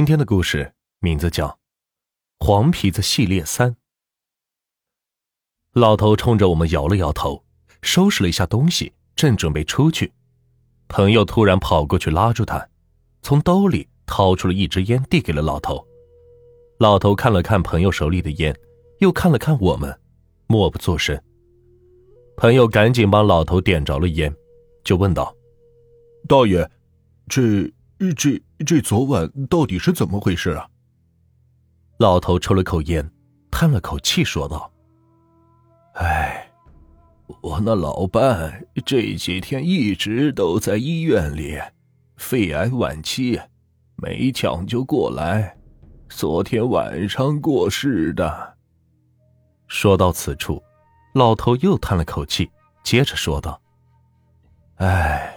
今天的故事名字叫《黄皮子系列三》。老头冲着我们摇了摇头，收拾了一下东西，正准备出去，朋友突然跑过去拉住他，从兜里掏出了一支烟，递给了老头。老头看了看朋友手里的烟，又看了看我们，默不作声。朋友赶紧帮老头点着了烟，就问道：“大爷，这……”这这昨晚到底是怎么回事啊？老头抽了口烟，叹了口气，说道：“哎，我那老伴这几天一直都在医院里，肺癌晚期，没抢救过来，昨天晚上过世的。”说到此处，老头又叹了口气，接着说道：“哎。”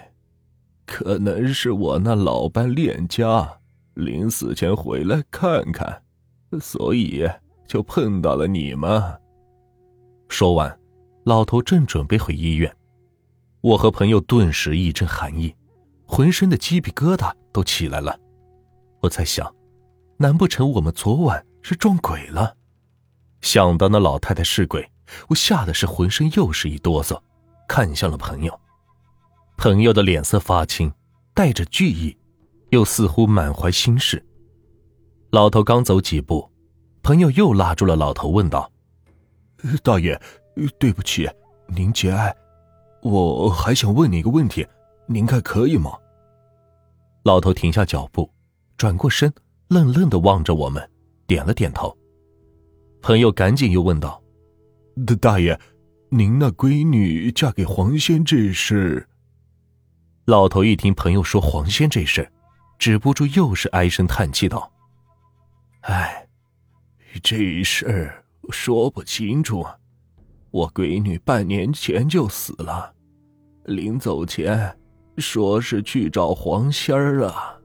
可能是我那老伴恋家，临死前回来看看，所以就碰到了你们。说完，老头正准备回医院，我和朋友顿时一阵寒意，浑身的鸡皮疙瘩都起来了。我在想，难不成我们昨晚是撞鬼了？想到那老太太是鬼，我吓得是浑身又是一哆嗦，看向了朋友。朋友的脸色发青，带着惧意，又似乎满怀心事。老头刚走几步，朋友又拉住了老头，问道：“大爷，对不起，您节哀，我还想问你一个问题，您看可以吗？”老头停下脚步，转过身，愣愣的望着我们，点了点头。朋友赶紧又问道：“大爷，您那闺女嫁给黄仙这事？”老头一听朋友说黄仙这事儿，止不住又是唉声叹气道：“哎，这事儿说不清楚。我闺女半年前就死了，临走前说是去找黄仙儿啊。”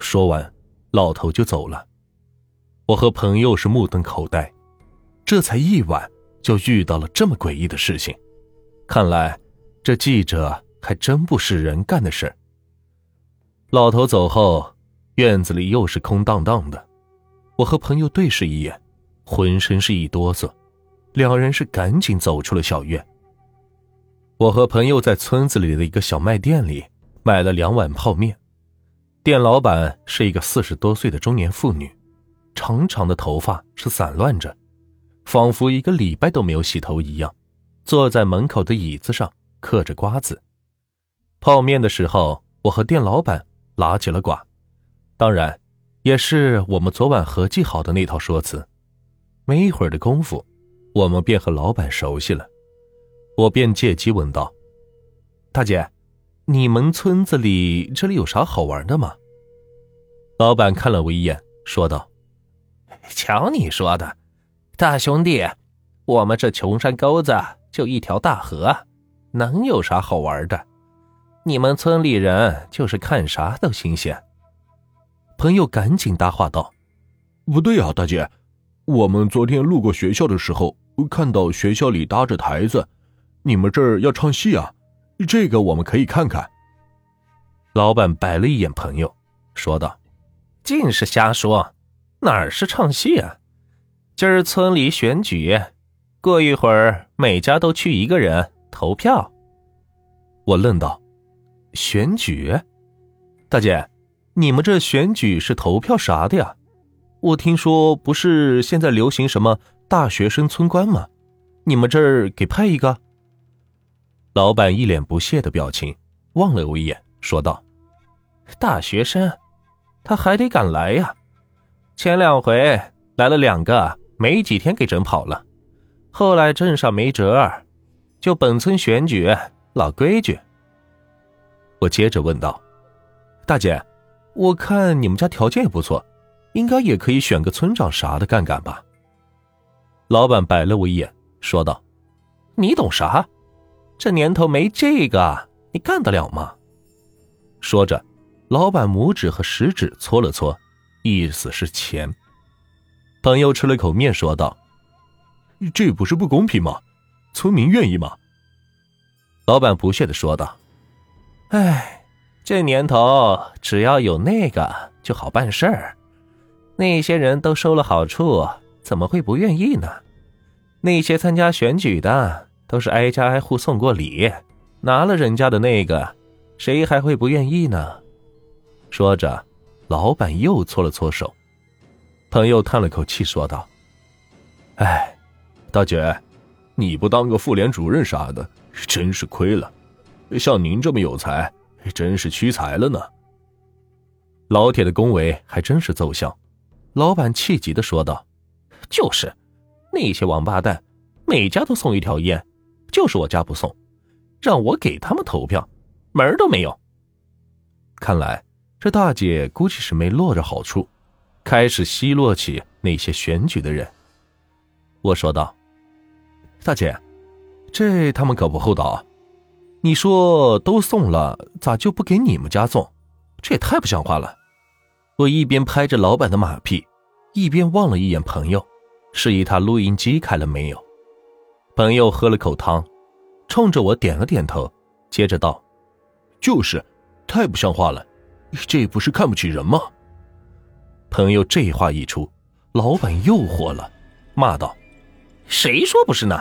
说完，老头就走了。我和朋友是目瞪口呆，这才一晚就遇到了这么诡异的事情。看来这记者。还真不是人干的事老头走后，院子里又是空荡荡的。我和朋友对视一眼，浑身是一哆嗦，两人是赶紧走出了小院。我和朋友在村子里的一个小卖店里买了两碗泡面。店老板是一个四十多岁的中年妇女，长长的头发是散乱着，仿佛一个礼拜都没有洗头一样，坐在门口的椅子上嗑着瓜子。泡面的时候，我和店老板拉起了呱，当然，也是我们昨晚合计好的那套说辞。没一会儿的功夫，我们便和老板熟悉了。我便借机问道：“大姐，你们村子里这里有啥好玩的吗？”老板看了我一眼，说道：“瞧你说的，大兄弟，我们这穷山沟子就一条大河，能有啥好玩的？”你们村里人就是看啥都新鲜。朋友赶紧搭话道：“不对啊，大姐，我们昨天路过学校的时候，看到学校里搭着台子，你们这儿要唱戏啊，这个我们可以看看。”老板白了一眼朋友，说道：“尽是瞎说，哪儿是唱戏啊？今儿村里选举，过一会儿每家都去一个人投票。”我愣道。选举，大姐，你们这选举是投票啥的呀？我听说不是现在流行什么大学生村官吗？你们这儿给派一个？老板一脸不屑的表情，望了我一眼，说道：“大学生，他还得敢来呀。前两回来了两个，没几天给整跑了。后来镇上没辙，就本村选举，老规矩。”我接着问道：“大姐，我看你们家条件也不错，应该也可以选个村长啥的干干吧？”老板白了我一眼，说道：“你懂啥？这年头没这个，你干得了吗？”说着，老板拇指和食指搓了搓，意思是钱。朋友吃了口面，说道：“这不是不公平吗？村民愿意吗？”老板不屑的说道。哎，这年头只要有那个就好办事儿。那些人都收了好处，怎么会不愿意呢？那些参加选举的都是挨家挨户送过礼，拿了人家的那个，谁还会不愿意呢？说着，老板又搓了搓手。朋友叹了口气，说道：“哎，大姐，你不当个妇联主任啥的，真是亏了。像您这么有才，真是屈才了呢。”老铁的恭维还真是奏效。老板气急的说道：“就是，那些王八蛋，每家都送一条烟，就是我家不送，让我给他们投票，门儿都没有。看来这大姐估计是没落着好处，开始奚落起那些选举的人。”我说道：“大姐，这他们可不厚道。啊你说都送了，咋就不给你们家送？这也太不像话了。”我一边拍着老板的马屁，一边望了一眼朋友，示意他录音机开了没有。朋友喝了口汤，冲着我点了点头，接着道：“就是，太不像话了，这不是看不起人吗？”朋友这话一出，老板又火了，骂道：“谁说不是呢？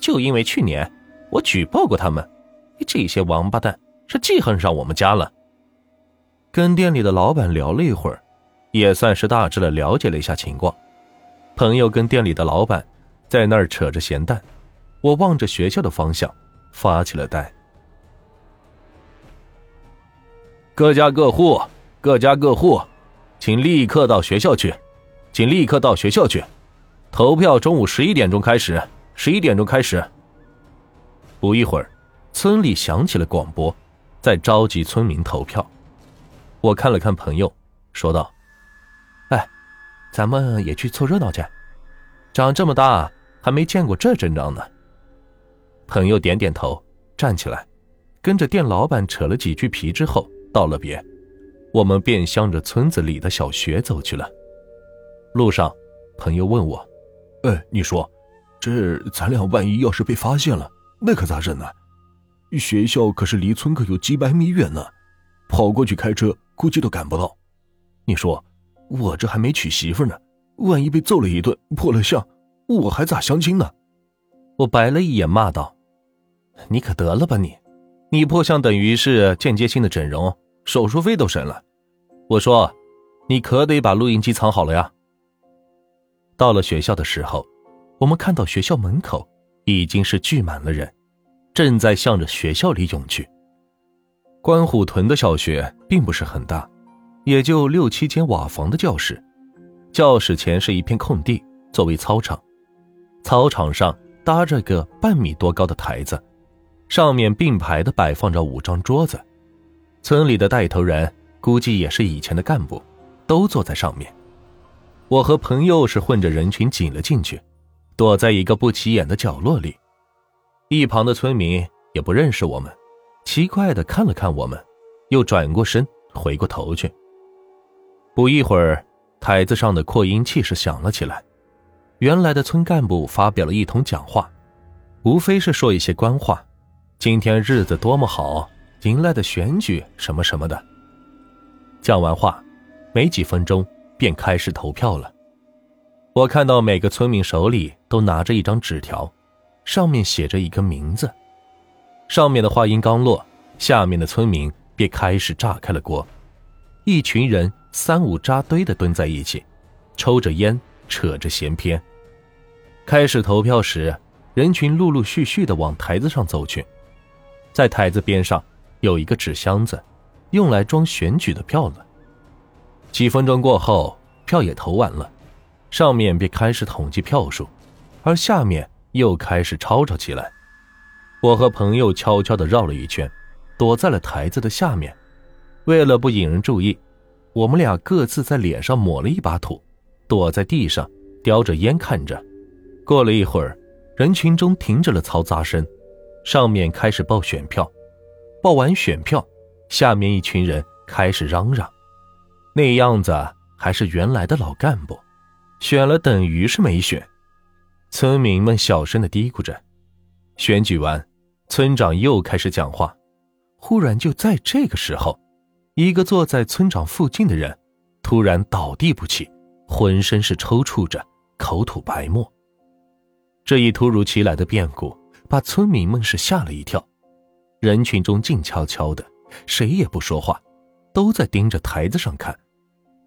就因为去年我举报过他们，这些王八蛋是记恨上我们家了。”跟店里的老板聊了一会儿，也算是大致的了解了一下情况。朋友跟店里的老板在那儿扯着闲淡，我望着学校的方向，发起了呆。各家各户，各家各户，请立刻到学校去，请立刻到学校去，投票中午十一点钟开始，十一点钟开始。不一会儿，村里响起了广播，在召集村民投票。我看了看朋友，说道：“哎，咱们也去凑热闹去。长这么大还没见过这阵仗呢。”朋友点点头，站起来，跟着店老板扯了几句皮之后道了别，我们便向着村子里的小学走去了。路上，朋友问我：“哎，你说，这咱俩万一要是被发现了，那可咋整呢？学校可是离村口有几百米远呢，跑过去开车。”估计都赶不到，你说我这还没娶媳妇呢，万一被揍了一顿破了相，我还咋相亲呢？我白了一眼，骂道：“你可得了吧你！你破相等于是间接性的整容，手术费都省了。我说，你可得把录音机藏好了呀。”到了学校的时候，我们看到学校门口已经是聚满了人，正在向着学校里涌去。关虎屯的小学并不是很大，也就六七间瓦房的教室。教室前是一片空地，作为操场。操场上搭着个半米多高的台子，上面并排的摆放着五张桌子。村里的带头人估计也是以前的干部，都坐在上面。我和朋友是混着人群挤了进去，躲在一个不起眼的角落里。一旁的村民也不认识我们。奇怪的看了看我们，又转过身回过头去。不一会儿，台子上的扩音器是响了起来。原来的村干部发表了一通讲话，无非是说一些官话。今天日子多么好，迎来的选举什么什么的。讲完话，没几分钟便开始投票了。我看到每个村民手里都拿着一张纸条，上面写着一个名字。上面的话音刚落，下面的村民便开始炸开了锅。一群人三五扎堆的蹲在一起，抽着烟，扯着闲篇。开始投票时，人群陆陆续续的往台子上走去。在台子边上有一个纸箱子，用来装选举的票了。几分钟过后，票也投完了，上面便开始统计票数，而下面又开始吵吵起来。我和朋友悄悄地绕了一圈，躲在了台子的下面。为了不引人注意，我们俩各自在脸上抹了一把土，躲在地上叼着烟看着。过了一会儿，人群中停止了嘈杂声，上面开始报选票。报完选票，下面一群人开始嚷嚷，那样子还是原来的老干部，选了等于是没选。村民们小声的嘀咕着。选举完，村长又开始讲话。忽然，就在这个时候，一个坐在村长附近的人突然倒地不起，浑身是抽搐着，口吐白沫。这一突如其来的变故，把村民们是吓了一跳。人群中静悄悄的，谁也不说话，都在盯着台子上看。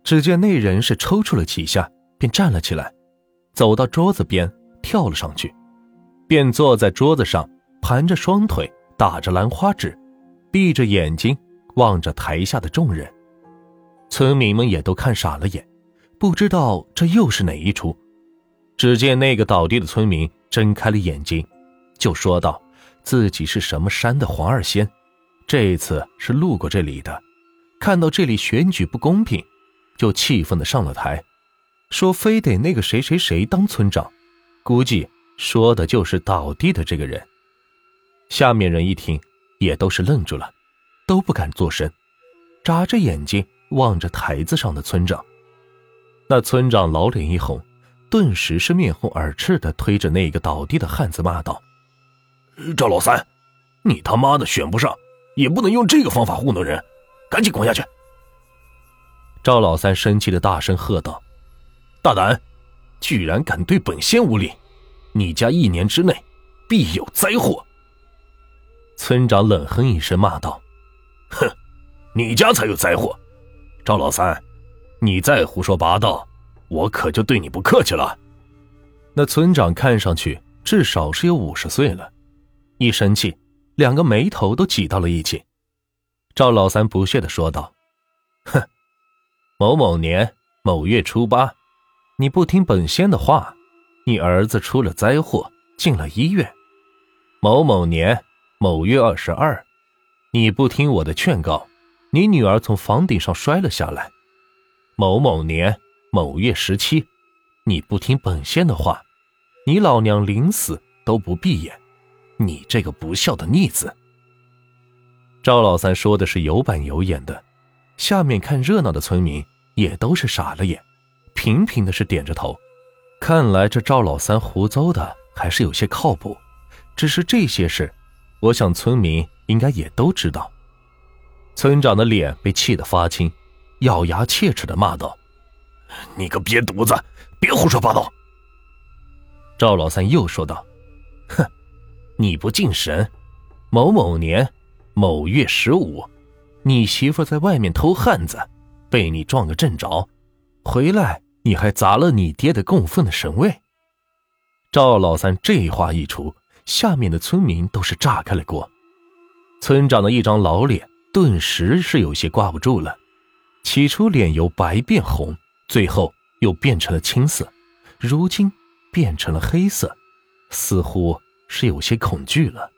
只见那人是抽搐了几下，便站了起来，走到桌子边，跳了上去，便坐在桌子上，盘着双腿，打着兰花指，闭着眼睛望着台下的众人。村民们也都看傻了眼，不知道这又是哪一出。只见那个倒地的村民睁开了眼睛，就说道：“自己是什么山的黄二仙，这次是路过这里的，看到这里选举不公平，就气愤的上了台，说非得那个谁谁谁当村长。估计说的就是倒地的这个人。”下面人一听，也都是愣住了，都不敢作声，眨着眼睛。望着台子上的村长，那村长老脸一红，顿时是面红耳赤的推着那个倒地的汉子骂道：“赵老三，你他妈的选不上，也不能用这个方法糊弄人，赶紧滚下去！”赵老三生气的大声喝道：“大胆，居然敢对本仙无礼！你家一年之内必有灾祸！”村长冷哼一声骂道：“哼，你家才有灾祸！”赵老三，你再胡说八道，我可就对你不客气了。那村长看上去至少是有五十岁了，一生气，两个眉头都挤到了一起。赵老三不屑的说道：“哼，某某年某月初八，你不听本仙的话，你儿子出了灾祸，进了医院。某某年某月二十二，你不听我的劝告。”你女儿从房顶上摔了下来。某某年某月十七，你不听本仙的话，你老娘临死都不闭眼。你这个不孝的逆子！赵老三说的是有板有眼的，下面看热闹的村民也都是傻了眼，频频的是点着头。看来这赵老三胡诌的还是有些靠谱。只是这些事，我想村民应该也都知道。村长的脸被气得发青，咬牙切齿的骂道：“你个瘪犊子，别胡说八道！”赵老三又说道：“哼，你不敬神，某某年某月十五，你媳妇在外面偷汉子，被你撞个正着，回来你还砸了你爹的供奉的神位。”赵老三这话一出，下面的村民都是炸开了锅，村长的一张老脸。顿时是有些挂不住了，起初脸由白变红，最后又变成了青色，如今变成了黑色，似乎是有些恐惧了。